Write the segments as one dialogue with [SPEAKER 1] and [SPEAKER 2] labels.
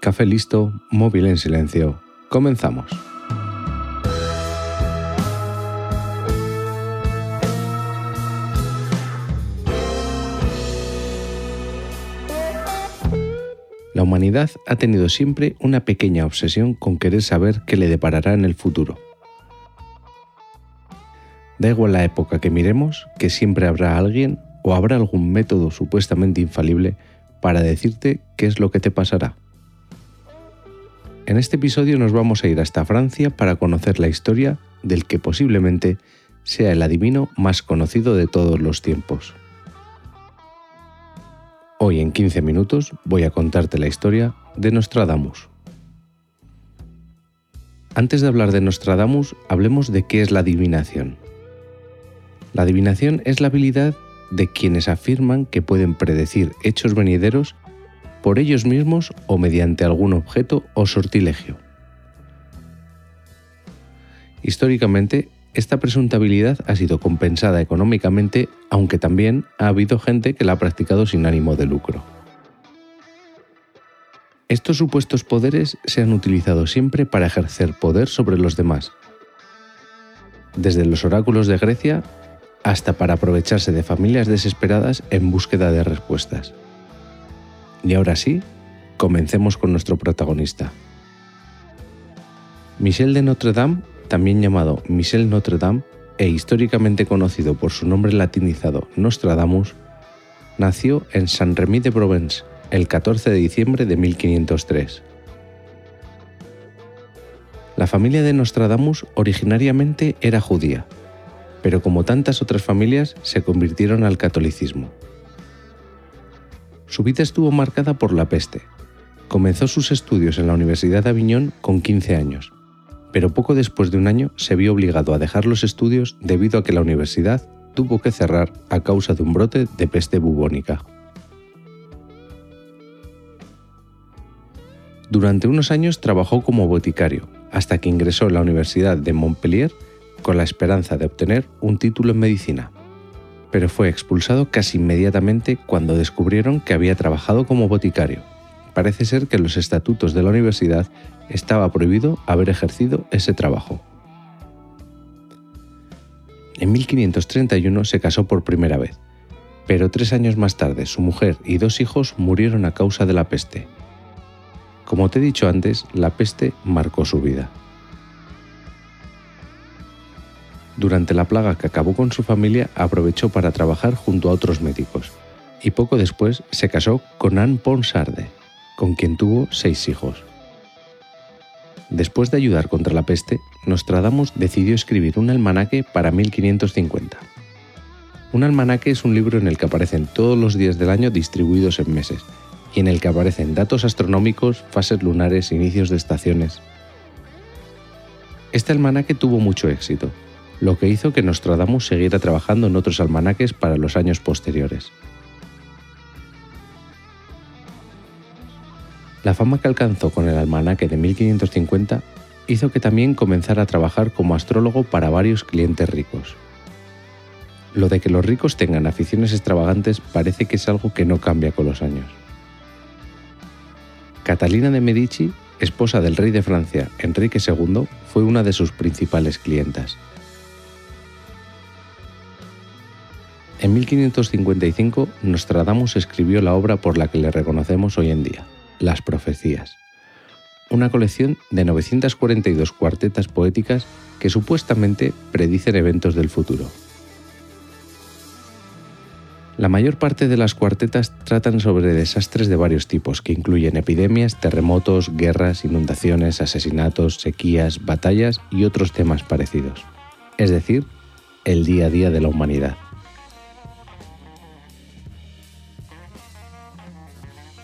[SPEAKER 1] Café listo, móvil en silencio. Comenzamos. La humanidad ha tenido siempre una pequeña obsesión con querer saber qué le deparará en el futuro. Da igual la época que miremos, que siempre habrá alguien o habrá algún método supuestamente infalible para decirte qué es lo que te pasará. En este episodio nos vamos a ir hasta Francia para conocer la historia del que posiblemente sea el adivino más conocido de todos los tiempos. Hoy en 15 minutos voy a contarte la historia de Nostradamus. Antes de hablar de Nostradamus, hablemos de qué es la adivinación. La adivinación es la habilidad de quienes afirman que pueden predecir hechos venideros por ellos mismos o mediante algún objeto o sortilegio. Históricamente, esta presunta habilidad ha sido compensada económicamente, aunque también ha habido gente que la ha practicado sin ánimo de lucro. Estos supuestos poderes se han utilizado siempre para ejercer poder sobre los demás, desde los oráculos de Grecia hasta para aprovecharse de familias desesperadas en búsqueda de respuestas. Y ahora sí, comencemos con nuestro protagonista. Michel de Notre Dame también llamado Michel Notre Dame e históricamente conocido por su nombre latinizado Nostradamus, nació en Saint-Rémy de Provence el 14 de diciembre de 1503. La familia de Nostradamus originariamente era judía, pero como tantas otras familias se convirtieron al catolicismo. Su vida estuvo marcada por la peste. Comenzó sus estudios en la Universidad de Aviñón con 15 años pero poco después de un año se vio obligado a dejar los estudios debido a que la universidad tuvo que cerrar a causa de un brote de peste bubónica. Durante unos años trabajó como boticario, hasta que ingresó en la Universidad de Montpellier con la esperanza de obtener un título en medicina. Pero fue expulsado casi inmediatamente cuando descubrieron que había trabajado como boticario. Parece ser que los estatutos de la universidad estaba prohibido haber ejercido ese trabajo. En 1531 se casó por primera vez, pero tres años más tarde su mujer y dos hijos murieron a causa de la peste. Como te he dicho antes, la peste marcó su vida. Durante la plaga que acabó con su familia, aprovechó para trabajar junto a otros médicos, y poco después se casó con Anne Ponsarde, con quien tuvo seis hijos. Después de ayudar contra la peste, Nostradamus decidió escribir un almanaque para 1550. Un almanaque es un libro en el que aparecen todos los días del año distribuidos en meses, y en el que aparecen datos astronómicos, fases lunares, inicios de estaciones. Este almanaque tuvo mucho éxito, lo que hizo que Nostradamus siguiera trabajando en otros almanaques para los años posteriores. La fama que alcanzó con el almanaque de 1550 hizo que también comenzara a trabajar como astrólogo para varios clientes ricos. Lo de que los ricos tengan aficiones extravagantes parece que es algo que no cambia con los años. Catalina de Medici, esposa del rey de Francia Enrique II, fue una de sus principales clientas. En 1555, Nostradamus escribió la obra por la que le reconocemos hoy en día, las Profecías, una colección de 942 cuartetas poéticas que supuestamente predicen eventos del futuro. La mayor parte de las cuartetas tratan sobre desastres de varios tipos, que incluyen epidemias, terremotos, guerras, inundaciones, asesinatos, sequías, batallas y otros temas parecidos. Es decir, el día a día de la humanidad.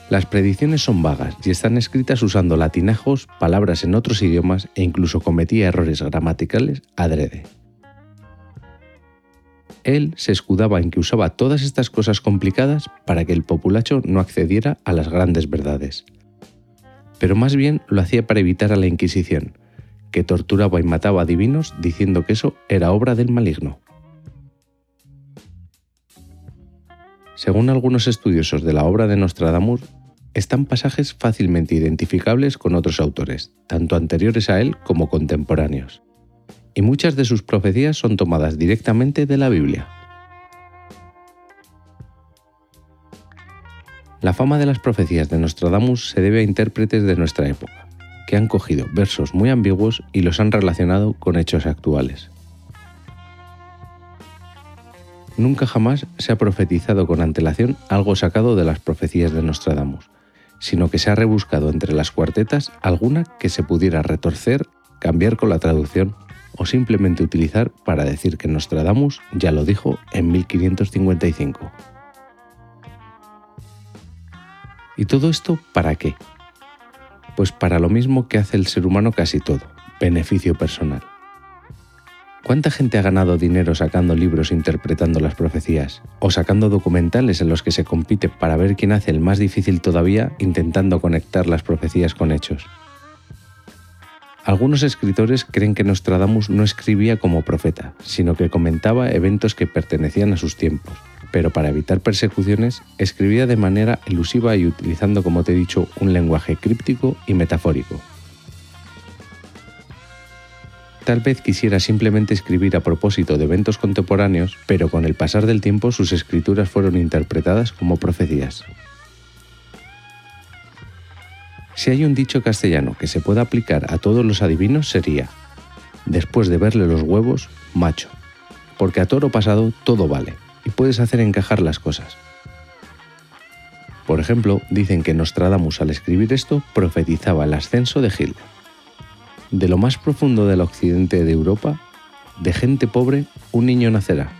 [SPEAKER 1] Las predicciones son vagas y están escritas usando latinajos, palabras en otros idiomas e incluso cometía errores gramaticales adrede. Él se escudaba en que usaba todas estas cosas complicadas para que el populacho no accediera a las grandes verdades. Pero más bien lo hacía para evitar a la Inquisición, que torturaba y mataba a divinos diciendo que eso era obra del maligno. Según algunos estudiosos de la obra de Nostradamus, están pasajes fácilmente identificables con otros autores, tanto anteriores a él como contemporáneos. Y muchas de sus profecías son tomadas directamente de la Biblia. La fama de las profecías de Nostradamus se debe a intérpretes de nuestra época, que han cogido versos muy ambiguos y los han relacionado con hechos actuales. Nunca jamás se ha profetizado con antelación algo sacado de las profecías de Nostradamus, sino que se ha rebuscado entre las cuartetas alguna que se pudiera retorcer, cambiar con la traducción o simplemente utilizar para decir que Nostradamus ya lo dijo en 1555. ¿Y todo esto para qué? Pues para lo mismo que hace el ser humano casi todo, beneficio personal. ¿Cuánta gente ha ganado dinero sacando libros interpretando las profecías? ¿O sacando documentales en los que se compite para ver quién hace el más difícil todavía intentando conectar las profecías con hechos? Algunos escritores creen que Nostradamus no escribía como profeta, sino que comentaba eventos que pertenecían a sus tiempos, pero para evitar persecuciones escribía de manera elusiva y utilizando, como te he dicho, un lenguaje críptico y metafórico. Tal vez quisiera simplemente escribir a propósito de eventos contemporáneos, pero con el pasar del tiempo sus escrituras fueron interpretadas como profecías. Si hay un dicho castellano que se pueda aplicar a todos los adivinos sería, después de verle los huevos, macho, porque a toro pasado todo vale y puedes hacer encajar las cosas. Por ejemplo, dicen que Nostradamus al escribir esto profetizaba el ascenso de Hitler de lo más profundo del occidente de Europa, de gente pobre, un niño nacerá,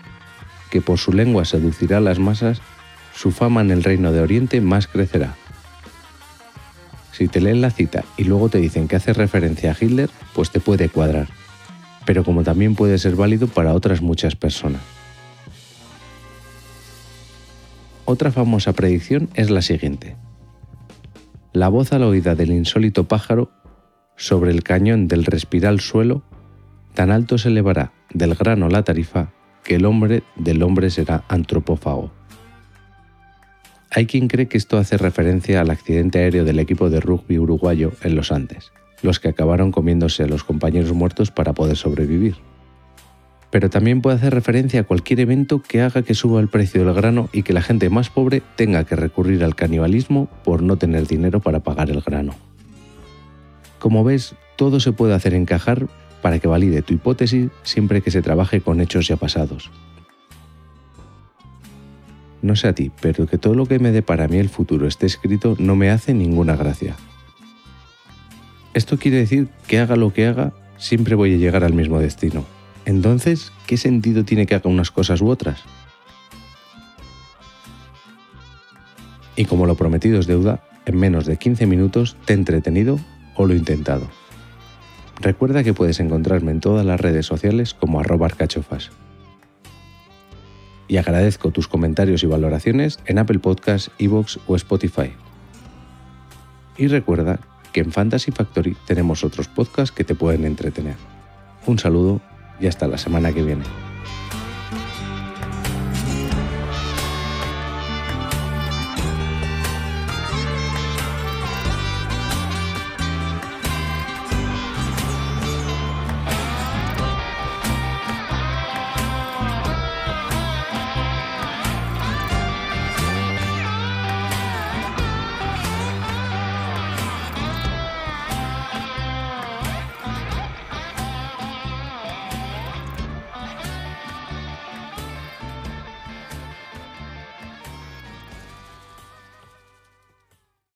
[SPEAKER 1] que por su lengua seducirá a las masas, su fama en el reino de Oriente más crecerá. Si te leen la cita y luego te dicen que hace referencia a Hitler, pues te puede cuadrar, pero como también puede ser válido para otras muchas personas. Otra famosa predicción es la siguiente. La voz a la oída del insólito pájaro sobre el cañón del respiral suelo, tan alto se elevará del grano la tarifa que el hombre del hombre será antropófago. Hay quien cree que esto hace referencia al accidente aéreo del equipo de rugby uruguayo en los Andes, los que acabaron comiéndose a los compañeros muertos para poder sobrevivir. Pero también puede hacer referencia a cualquier evento que haga que suba el precio del grano y que la gente más pobre tenga que recurrir al canibalismo por no tener dinero para pagar el grano. Como ves, todo se puede hacer encajar para que valide tu hipótesis siempre que se trabaje con hechos ya pasados. No sé a ti, pero que todo lo que me dé para mí el futuro esté escrito no me hace ninguna gracia. Esto quiere decir que haga lo que haga, siempre voy a llegar al mismo destino. Entonces, ¿qué sentido tiene que haga unas cosas u otras? Y como lo prometido es deuda, en menos de 15 minutos te he entretenido o lo intentado. Recuerda que puedes encontrarme en todas las redes sociales como arroba arcachofas. Y agradezco tus comentarios y valoraciones en Apple Podcasts, Evox o Spotify. Y recuerda que en Fantasy Factory tenemos otros podcasts que te pueden entretener. Un saludo y hasta la semana que viene.